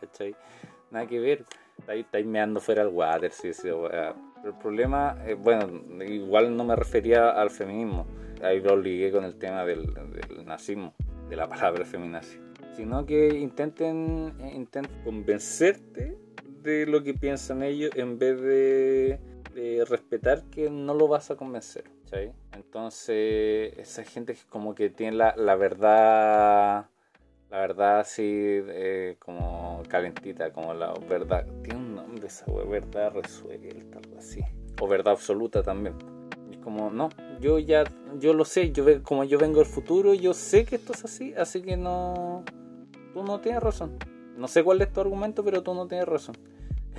¿cachai? Nada que ver. Estáis está meando fuera el water, sí, sí, Pero el problema, eh, bueno, igual no me refería al feminismo. Ahí lo ligué con el tema del, nazismo, de la palabra feminazi. Sino que intenten, eh, intenten convencerte de lo que piensan ellos en vez de, de respetar que no lo vas a convencer. ¿sí? Entonces, esa gente que como que tiene la, la verdad la verdad así eh, como calentita, como la verdad, tiene un nombre esa wea, verdad resuelta, algo así, o verdad absoluta también. es como, no, yo ya, yo lo sé, yo como yo vengo del futuro, yo sé que esto es así, así que no, tú no tienes razón. No sé cuál es tu argumento, pero tú no tienes razón.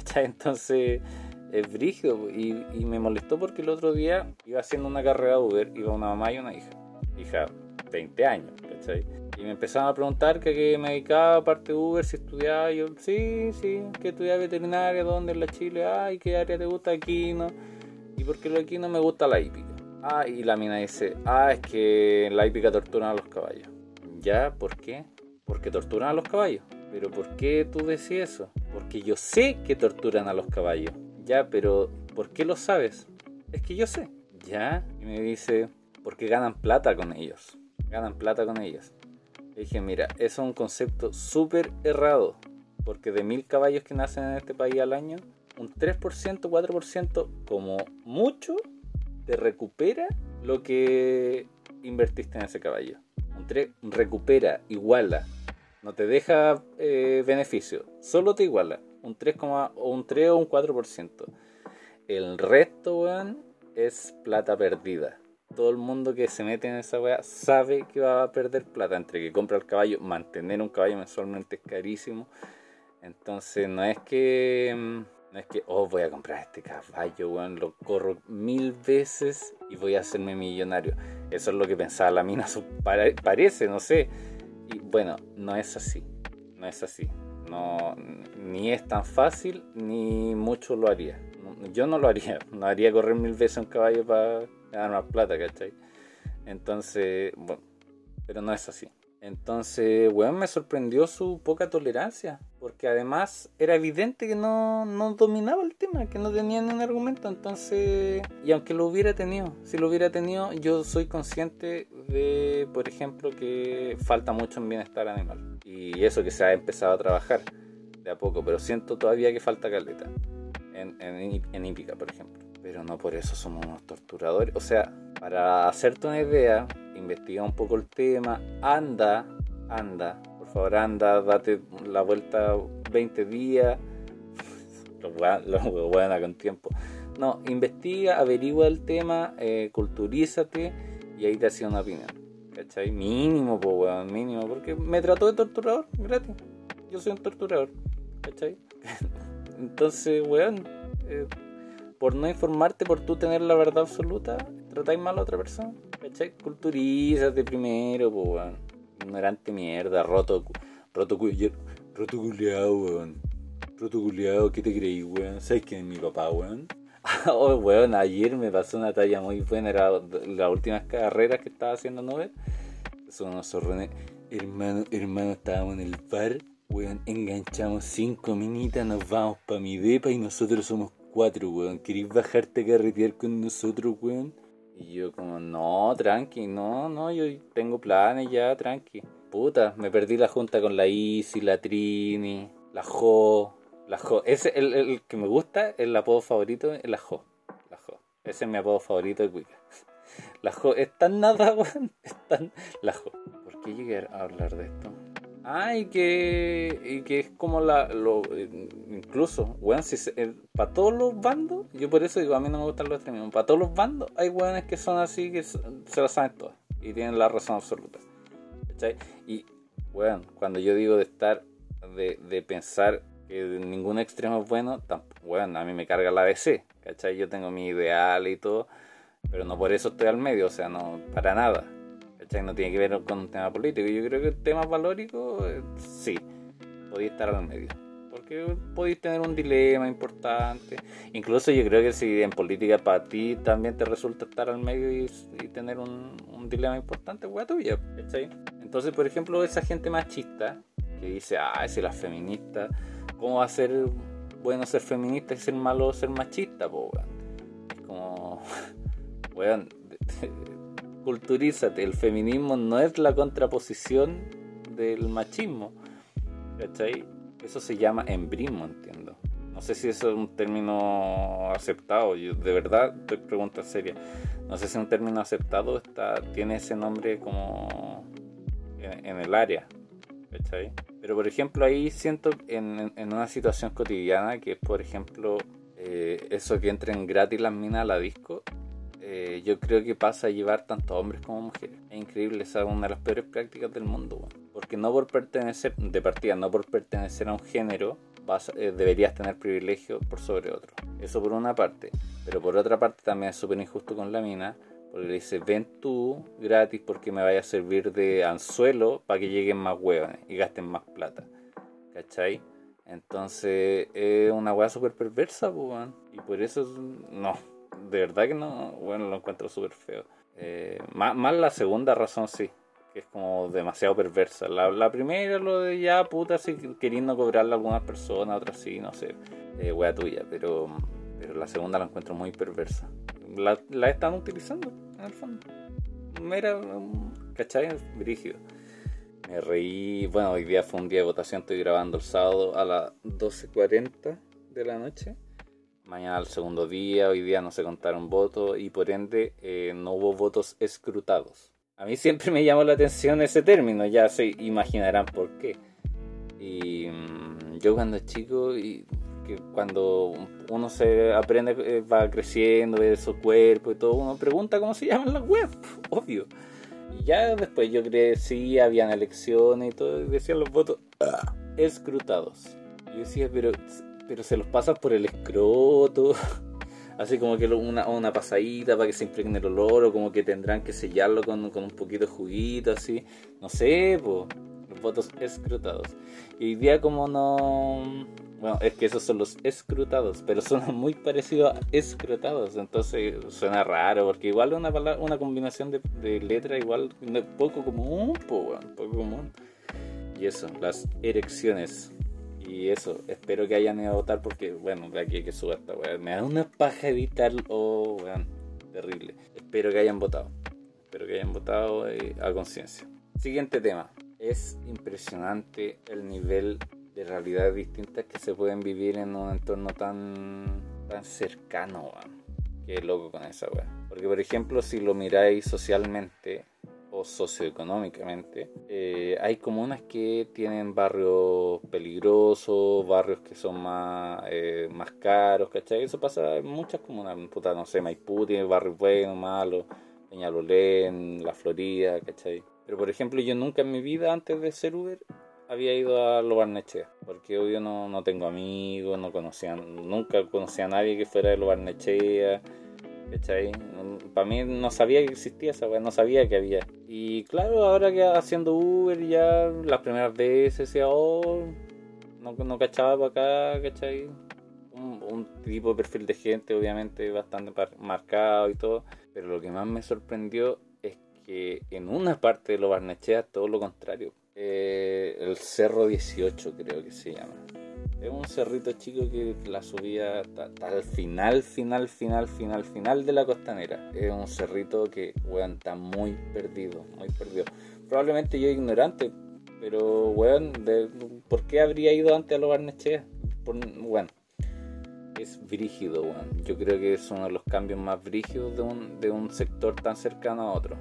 Entonces, es brígido y, y me molestó porque el otro día iba haciendo una carrera de Uber, iba una mamá y una hija, hija 20 años, ¿cachai? Y me empezaban a preguntar que, me dedicaba, aparte Uber, si estudiaba. Y yo, sí, sí, que estudiaba veterinaria, ¿dónde en la Chile? Ay, ¿qué área te gusta aquí? No? ¿Y por qué aquí no me gusta la hípica? Ah, y la mina dice, ah, es que la hípica torturan a los caballos. ¿Ya? ¿Por qué? Porque torturan a los caballos. Pero ¿por qué tú decís eso? Porque yo sé que torturan a los caballos. Ya, pero ¿por qué lo sabes? Es que yo sé. ¿Ya? Y me dice, porque ganan plata con ellos. Ganan plata con ellos dije, mira, eso es un concepto súper errado, porque de mil caballos que nacen en este país al año, un 3%, 4% como mucho te recupera lo que invertiste en ese caballo. Un 3 recupera, iguala, no te deja eh, beneficio, solo te iguala. Un 3, o un 3 o un 4%. El resto, weón, es plata perdida todo el mundo que se mete en esa weá sabe que va a perder plata entre que compra el caballo, mantener un caballo mensualmente es carísimo. Entonces no es que mm, no es que oh voy a comprar este caballo, weón, lo corro mil veces y voy a hacerme millonario. Eso es lo que pensaba la mina, parece, no sé. Y bueno, no es así. No es así. No, ni es tan fácil ni mucho lo haría. Yo no lo haría. No haría correr mil veces un caballo para ganar más plata, ¿cachai? Entonces, bueno, pero no es así. Entonces, weón, me sorprendió su poca tolerancia, porque además era evidente que no, no dominaba el tema, que no tenía ningún argumento, entonces, y aunque lo hubiera tenido, si lo hubiera tenido, yo soy consciente de, por ejemplo, que falta mucho en bienestar animal, y eso que se ha empezado a trabajar de a poco, pero siento todavía que falta caleta, en, en, en hípica, por ejemplo pero no por eso somos unos torturadores. O sea, para hacerte una idea, investiga un poco el tema, anda, anda, por favor anda, date la vuelta 20 días, los buenos con tiempo. No, investiga, averigua el tema, eh, culturízate y ahí te hacía una opinión. ¿Cachai? Mínimo, pues, weón, mínimo, porque me trató de torturador gratis. Yo soy un torturador, ¿cachai? Entonces, weón, eh, por no informarte, por tú tener la verdad absoluta, tratáis mal a otra persona. ¿Cachai? Culturízate primero, po, weón. Ignorante mierda, roto, roto, roto culiao, weón. Roto culiao, ¿qué te creí, weón? ¿Sabes quién es mi papá, weón? oh, weón, ayer me pasó una talla muy buena, era las últimas carreras que estaba haciendo Nobel. Son unos zorrones. Hermano, hermano, estábamos en el bar, weón, enganchamos cinco minitas, nos vamos pa' mi depa y nosotros somos cuatro, weón. ¿Queréis bajarte a carretear con nosotros, weón? Y yo como, no, tranqui, no, no, yo tengo planes ya, tranqui. Puta, me perdí la junta con la Isi, la Trini, la Jo, la Jo. Ese, el, el que me gusta, el apodo favorito es la Jo. La Jo. Ese es mi apodo favorito de Wicca. La Jo es tan nada, weón. Es tan... La Jo. ¿Por qué llegué a hablar de esto? Ah, y que, y que es como la. Lo, incluso, weón, eh, para todos los bandos, yo por eso digo, a mí no me gustan los extremismos. Para todos los bandos hay weones que son así, que se, lo saben todas y tienen la razón absoluta. ¿Cachai? Y, weón, cuando yo digo de estar, de, de pensar que ningún extremo es bueno, weón, a mí me carga la DC, ¿cachai? Yo tengo mi ideal y todo, pero no por eso estoy al medio, o sea, no, para nada. No tiene que ver con un tema político. Yo creo que el tema valórico, eh, sí, podéis estar al medio. Porque podéis tener un dilema importante. Incluso yo creo que si en política para ti también te resulta estar al medio y, tener un, dilema importante, wea tuya, Entonces, por ejemplo, esa gente machista que dice, ah, si las feministas, ¿cómo va a ser bueno ser feminista y ser malo ser machista, po? Es como, weón, culturízate, el feminismo no es la contraposición del machismo, ¿cachai? Eso se llama embrismo, entiendo. No sé si eso es un término aceptado, yo de verdad estoy pregunta seria. No sé si es un término aceptado está, tiene ese nombre como en, el área, ¿cachai? Pero por ejemplo ahí siento en, una situación cotidiana que es por ejemplo eh, eso que entren gratis las minas a la disco, eh, yo creo que pasa a llevar tanto hombres como mujeres. Es increíble, esa es una de las peores prácticas del mundo, porque no por pertenecer, de partida, no por pertenecer a un género, vas, eh, deberías tener privilegio por sobre otro. Eso por una parte, pero por otra parte también es súper injusto con la mina, porque le dice, ven tú gratis porque me vaya a servir de anzuelo para que lleguen más huevones y gasten más plata. ¿Cachai? Entonces es una hueá súper perversa, pues, y por eso no, de verdad que no, bueno, lo encuentro súper feo. Eh, más, más, la segunda razón sí, que es como demasiado perversa. La, la primera, lo de ya puta, sí, queriendo cobrarle a algunas personas, otras sí, no sé, eh, wea tuya, pero, pero la segunda la encuentro muy perversa. La, la están utilizando, en el fondo. Mira, ¿cachai? Brígido. Me reí, bueno, hoy día fue un día de votación, estoy grabando el sábado a las 12.40 de la noche mañana el segundo día, hoy día no se contaron votos y por ende eh, no hubo votos escrutados. A mí siempre me llamó la atención ese término, ya se imaginarán por qué. Y mm, yo cuando chico, y que cuando uno se aprende, eh, va creciendo, ve su cuerpo y todo, uno pregunta cómo se llaman las web, obvio. Y ya después yo crecí, habían elecciones y todo, y decían los votos ah, escrutados. Yo decía, pero pero se los pasas por el escroto. Así como que una, una pasadita para que se impregne el olor, o como que tendrán que sellarlo con, un poquito de juguito, así. No sé, pues. Los votos escrutados. Y hoy día, como no. Bueno, es que esos son los escrutados, pero son muy parecidos a escrotados, entonces suena raro, porque igual una una combinación de, de letras igual poco común, pues, poco común. Y eso, las erecciones. Y eso, espero que hayan ido a votar porque, bueno, de aquí hay que suerte, weón. Me da una paja editar, oh, weón, terrible. Espero que hayan votado. Espero que hayan votado eh, a conciencia. Siguiente tema. Es impresionante el nivel de realidades distintas que se pueden vivir en un entorno tan, tan cercano, weón. Qué loco con esa weón. Porque, por ejemplo, si lo miráis socialmente, socioeconómicamente, eh, hay comunas que tienen barrios peligrosos, barrios que son más, eh, más caros, ¿cachai? Eso pasa en muchas comunas, puta, no sé, Maipú tiene barrios buenos, malos, Peñalolén, La Florida, ¿cachai? Pero por ejemplo, yo nunca en mi vida, antes de ser Uber, había ido a Lo Barnechea, porque yo no, no tengo amigos, no conocía, nunca conocía a nadie que fuera de Lo Barnechea ¿cachai? Para mí no sabía que existía esa no sabía que había. Y claro, ahora que haciendo Uber ya las primeras veces decía, oh, no, no cachaba para acá, ¿cachai? Un, tipo de perfil de gente obviamente bastante marcado y todo. Pero lo que más me sorprendió es que en una parte de los Barnechea todo lo contrario. Eh, el Cerro 18 creo que se llama. Es un cerrito chico que la subía hasta, el final, final, final, final, final de la costanera. Es un cerrito que, weón, está muy perdido, muy perdido. Probablemente yo ignorante, pero, weón, ¿por qué habría ido antes a los Barnechea? Bueno, es brígido, weón. Yo creo que es uno de los cambios más brígidos de un, sector tan cercano a otro.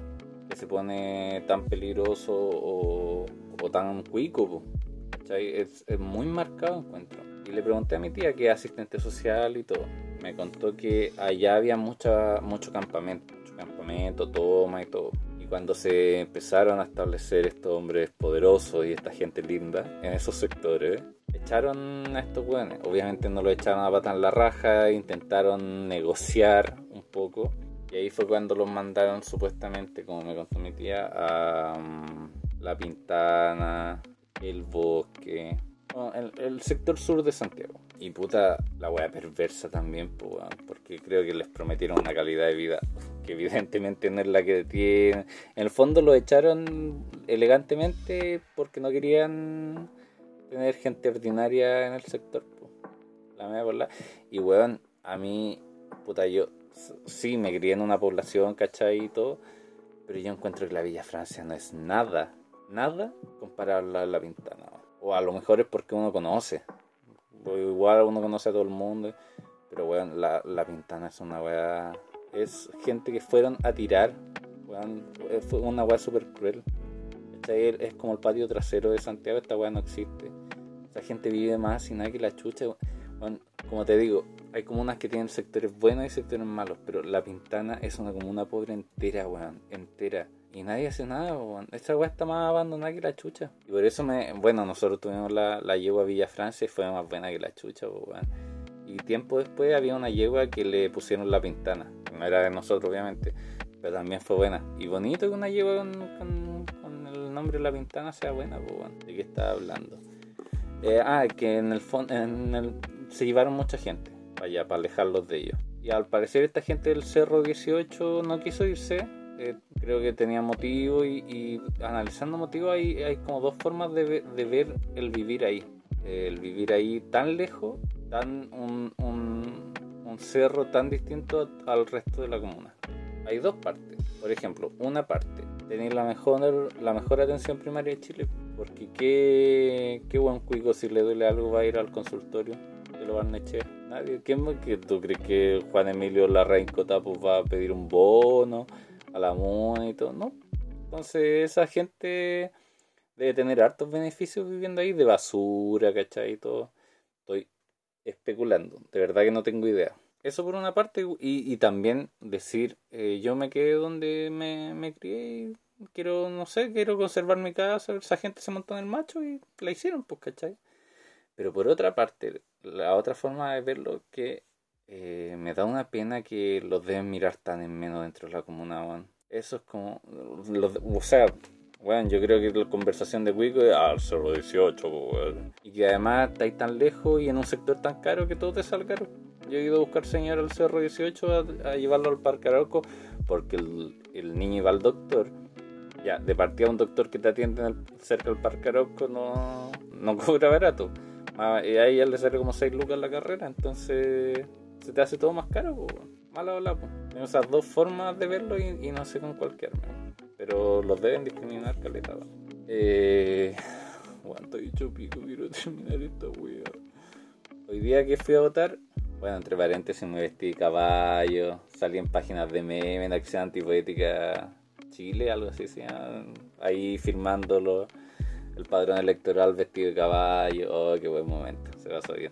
Que se pone tan peligroso o, o tan cuico, es, muy marcado encuentro. Y le pregunté a mi tía que es asistente social y todo. Me contó que allá había mucha, mucho campamento, mucho campamento, toma y todo. Y cuando se empezaron a establecer estos hombres poderosos y esta gente linda en esos sectores, echaron a estos buenos. Obviamente no lo echaron a pata en la raja, intentaron negociar un poco. Y ahí fue cuando los mandaron supuestamente, como me contó mi tía, a um, La Pintana, el bosque, el, sector sur de Santiago. Y puta, la wea perversa también, porque creo que les prometieron una calidad de vida que evidentemente no es la que tienen. En el fondo lo echaron elegantemente porque no querían tener gente ordinaria en el sector. La media la Y weón, a mí, puta, yo sí me crié en una población, ¿cachai? Y todo. Pero yo encuentro que la Villa Francia no es nada, nada comparable a la Pintana. O a lo mejor es porque uno conoce. igual uno conoce a todo el mundo. Pero weón, la, la Pintana es una weá. Es gente que fueron a tirar. Weón, fue una weá súper cruel. Es como el patio trasero de Santiago, esta weá no existe. Esa gente vive más y nada que la chucha. como te digo, hay comunas que tienen sectores buenos y sectores malos, pero La Pintana es una comuna pobre entera, weón, entera. Y nadie hace nada. Esta weá está más abandonada que la chucha. Y por eso me, bueno, nosotros tuvimos la, la yegua Villa Francia y fue más buena que la chucha. Y tiempo después había una yegua que le pusieron La Pintana. No era de nosotros, obviamente, pero también fue buena. Y bonito que una yegua con nombre de la ventana sea buena, ¿de qué estaba hablando? Eh, ah, que en el fondo se llevaron mucha gente, vaya, para alejarlos de ellos. Y al parecer esta gente del Cerro 18 no quiso irse, eh, creo que tenía motivo y, analizando motivo hay, hay como dos formas de, de ver el vivir ahí. el vivir ahí tan lejos, tan un, un, cerro tan distinto al resto de la comuna. Hay dos partes. Por ejemplo, una parte tener la mejor, la mejor atención primaria de Chile. Porque qué, qué buen cuico si le duele algo va a ir al consultorio de lo Barnechea. Nadie. ¿Qué, que ¿Tú crees que Juan Emilio Larraín Cotapos va a pedir un bono la MUNA y todo? No. Entonces esa gente debe tener hartos beneficios viviendo ahí de basura, ¿cachai? Y todo. Estoy especulando. De verdad que no tengo idea. Eso por una parte, y, y también decir, eh, yo me quedé donde me, me crié quiero, no sé, quiero conservar mi casa, esa gente se montó en el macho y la hicieron, pues, ¿cachai? Pero por otra parte, la otra forma de verlo que eh, me da una pena que los deben mirar tan en menos dentro de la comuna, Eso es como, o sea, bueno, yo creo que la conversación de Wico es al ah, 18, y que además estáis tan lejos y en un sector tan caro que todo te salga yo he ido a buscar señor al Cerro 18 a, llevarlo al Parque Arauco porque el, niño iba al doctor. Ya, de partida un doctor que te atiende cerca del Parque Arauco no, no cobra barato. Y ahí ya le sale como 6 lucas la carrera, entonces se te hace todo más caro. Po. Mala ola, Tengo esas dos formas de verlo y, no sé con cuál quedarme. Pero los deben discriminar caleta. Eh, bueno, estoy hecho pico, quiero terminar esta wea. Hoy día que fui a votar, bueno, entre paréntesis me vestí caballo, salí en páginas de meme, en Acción Antipoética Chile, algo así se ahí firmándolo, el padrón electoral vestido de caballo, oh, qué buen momento, se pasó bien.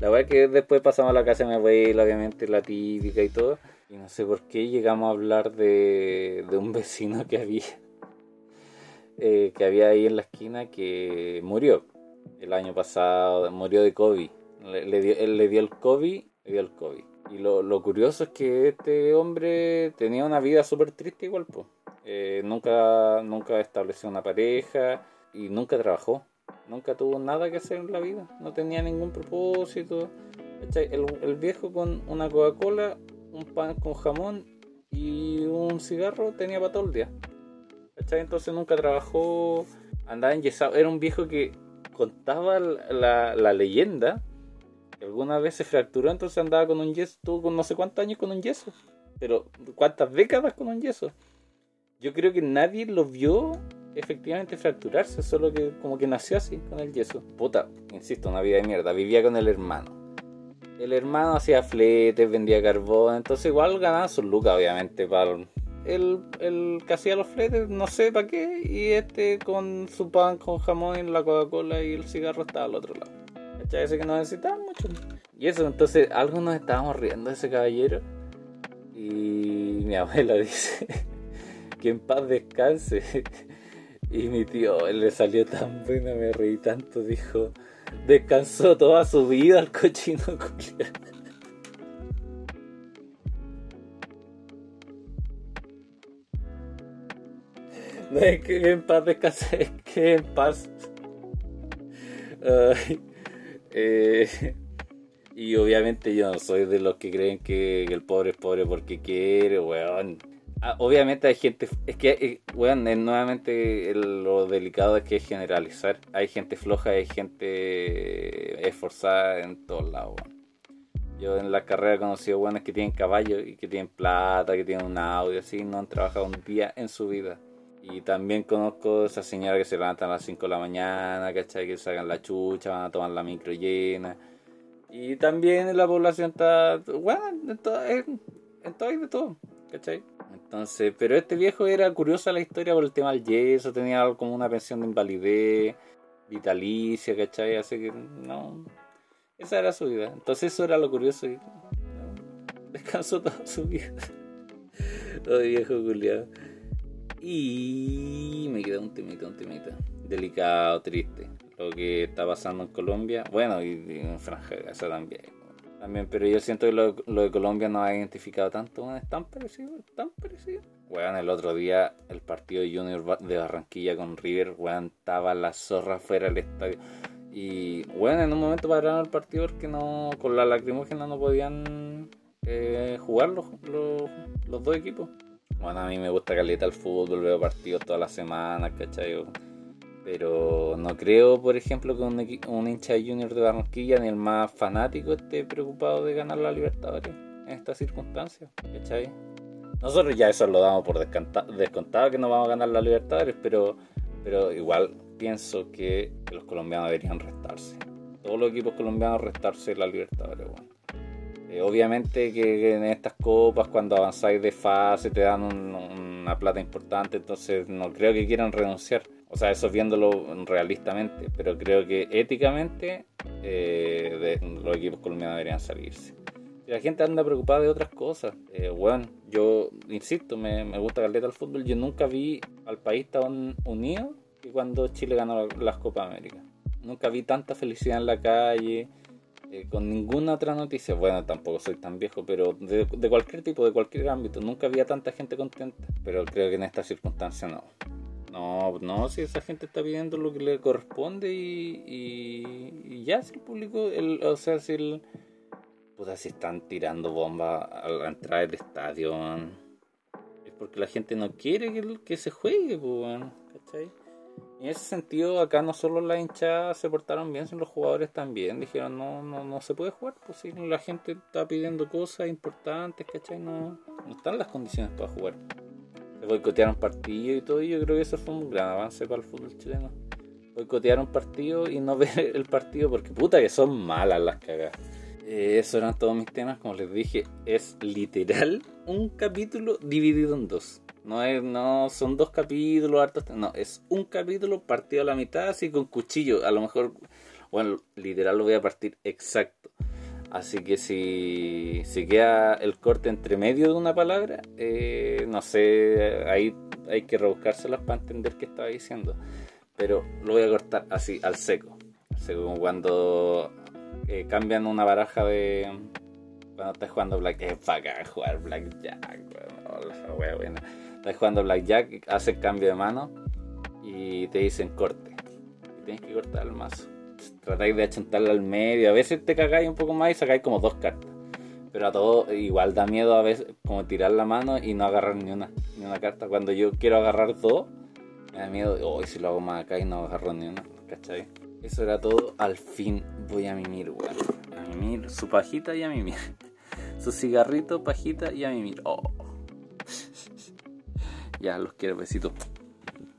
La verdad es que después pasamos a la casa de mi abuela, obviamente la típica y todo, y no sé por qué llegamos a hablar de, de un vecino que había, eh, que había ahí en la esquina que murió el año pasado, murió de COVID le, dio, él le dio el COVID, le dio el COVID. Y lo, curioso es que este hombre tenía una vida súper triste igual, pues. nunca, nunca estableció una pareja y nunca trabajó. Nunca tuvo nada que hacer en la vida. No tenía ningún propósito. El, viejo con una Coca-Cola, un pan con jamón y un cigarro tenía para todo el día. Entonces nunca trabajó, andaba enyesado. Era un viejo que contaba la, la leyenda alguna vez se fracturó, entonces andaba con un yeso, tuvo con no sé cuántos años con un yeso. Pero cuántas décadas con un yeso. Yo creo que nadie lo vio efectivamente fracturarse, solo que como que nació así, con el yeso. Puta, insisto, una vida de mierda. Vivía con el hermano. El hermano hacía fletes, vendía carbón, entonces igual ganaba sus lucas, obviamente, para el, el que hacía los fletes, no sé para qué, y este con su pan con jamón, la Coca-Cola y el cigarro estaba al otro lado. ¿Cachai? Ese que no necesitaba mucho. Y eso, entonces, algo nos estábamos riendo de ese caballero. Y mi abuela dice que en paz descanse. Y mi tío, él le salió tan bueno, me reí tanto, dijo, descansó toda su vida el cochino No es que en paz descanse, es que en paz. Eh, y obviamente yo no soy de los que creen que el pobre es pobre porque quiere, weón. Ah, obviamente hay gente, es que, bueno, eh, nuevamente lo delicado es que es generalizar. Hay gente floja, hay gente esforzada en todos lados. Yo en la carrera he conocido buenos que tienen caballos y que tienen plata, que tienen un audio, así, no han trabajado un día en su vida. Y también conozco a esas señoras que se levantan a las 5 de la mañana, ¿cachai? Que sacan la chucha, van a tomar la micro llena. Y también la población está, bueno, en todo, en, todo hay de todo, ¿cachai? Entonces, pero este viejo era curiosa la historia por el tema del yeso, tenía algo como una pensión de invalidez, vitalicia, ¿cachai? Así que no, esa era su vida. Entonces eso era lo curioso y descansó toda su vida. oh, viejo culiado. Y me queda un temita, un temita. Delicado, triste. Lo que está pasando en Colombia. Bueno, y, en Franja eso también también, pero yo siento que lo, de Colombia no ha identificado tanto, es tan parecido, es tan parecido. Weón, el otro día el partido Junior de Barranquilla con River, weón, estaba la zorra fuera del estadio. Y, weón, en un momento pararon el partido porque no, con la lacrimógena no podían eh, jugar los, los, dos equipos. Bueno, a mí me gusta caleta el fútbol, veo partidos todas las semanas, ¿cachai? Pero no creo, por ejemplo, que un, hincha de Junior de Barranquilla ni el más fanático esté preocupado de ganar la Libertadores en estas circunstancias. ¿Cachai? Nosotros ya eso lo damos por descontado que no vamos a ganar la Libertadores, pero, pero igual pienso que los colombianos deberían restarse. Todos los equipos colombianos restarse la Libertadores. Eh, obviamente que en estas copas, cuando avanzáis de fase, te dan una plata importante, entonces no creo que quieran renunciar o sea, eso viéndolo realistamente, pero creo que éticamente eh, los equipos colombianos deberían salirse. la gente anda preocupada de otras cosas. Eh, bueno, yo insisto, me, me gusta caleta el fútbol. Yo nunca vi al país tan unido que cuando Chile ganó las Copas América. Nunca vi tanta felicidad en la calle, eh, con ninguna otra noticia. Bueno, tampoco soy tan viejo, pero de, de, cualquier tipo, de cualquier ámbito, nunca había tanta gente contenta. Pero creo que en esta circunstancia no. No, no, si esa gente está pidiendo lo que le corresponde y, ya, si el público, el, o sea, si el. Puta, si están tirando bombas a la entrada del estadio, es porque la gente no quiere que, se juegue, pues, ¿cachai? en ese sentido, acá no solo las hinchadas se portaron bien, sino los jugadores también. Dijeron, no, no, no se puede jugar, pues si la gente está pidiendo cosas importantes, ¿cachai? No, no están las condiciones para jugar boicotearon partidos y todo, y yo creo que eso fue un gran avance para el fútbol chileno. Boicotearon partidos y no ver el partido porque puta que son malas las cagas. Eh, eso eran todos mis temas, como les dije, es literal un capítulo dividido en dos. No, es, no son dos capítulos, hartos, no, es un capítulo partido a la mitad así con cuchillo. A lo mejor, bueno, literal lo voy a partir exacto. Así que si, si queda el corte entre medio de una palabra, eh, no sé, ahí hay que rebuscárselas para entender qué estaba diciendo. Pero lo voy a cortar así, al seco. Según cuando eh, cambian una baraja de. Cuando estás jugando Black. Es para jugar Blackjack, bueno, buena. Estás jugando Blackjack, haces cambio de mano y te dicen corte. Y tienes que cortar el mazo tratáis de achuntarla al medio. A veces te cagáis un poco más y sacáis como dos cartas. Pero a todo igual da miedo a veces como tirar la mano y no agarrar ni una, ni una carta. Cuando yo quiero agarrar dos, me da miedo, hoy si lo hago más acá y no agarro ni una, ¿cachai? Eso era todo, al fin voy a mimir, weón. A mimir su pajita y a mimir. Su cigarrito, pajita y a mimir. Oh. ya, los quiero, besitos.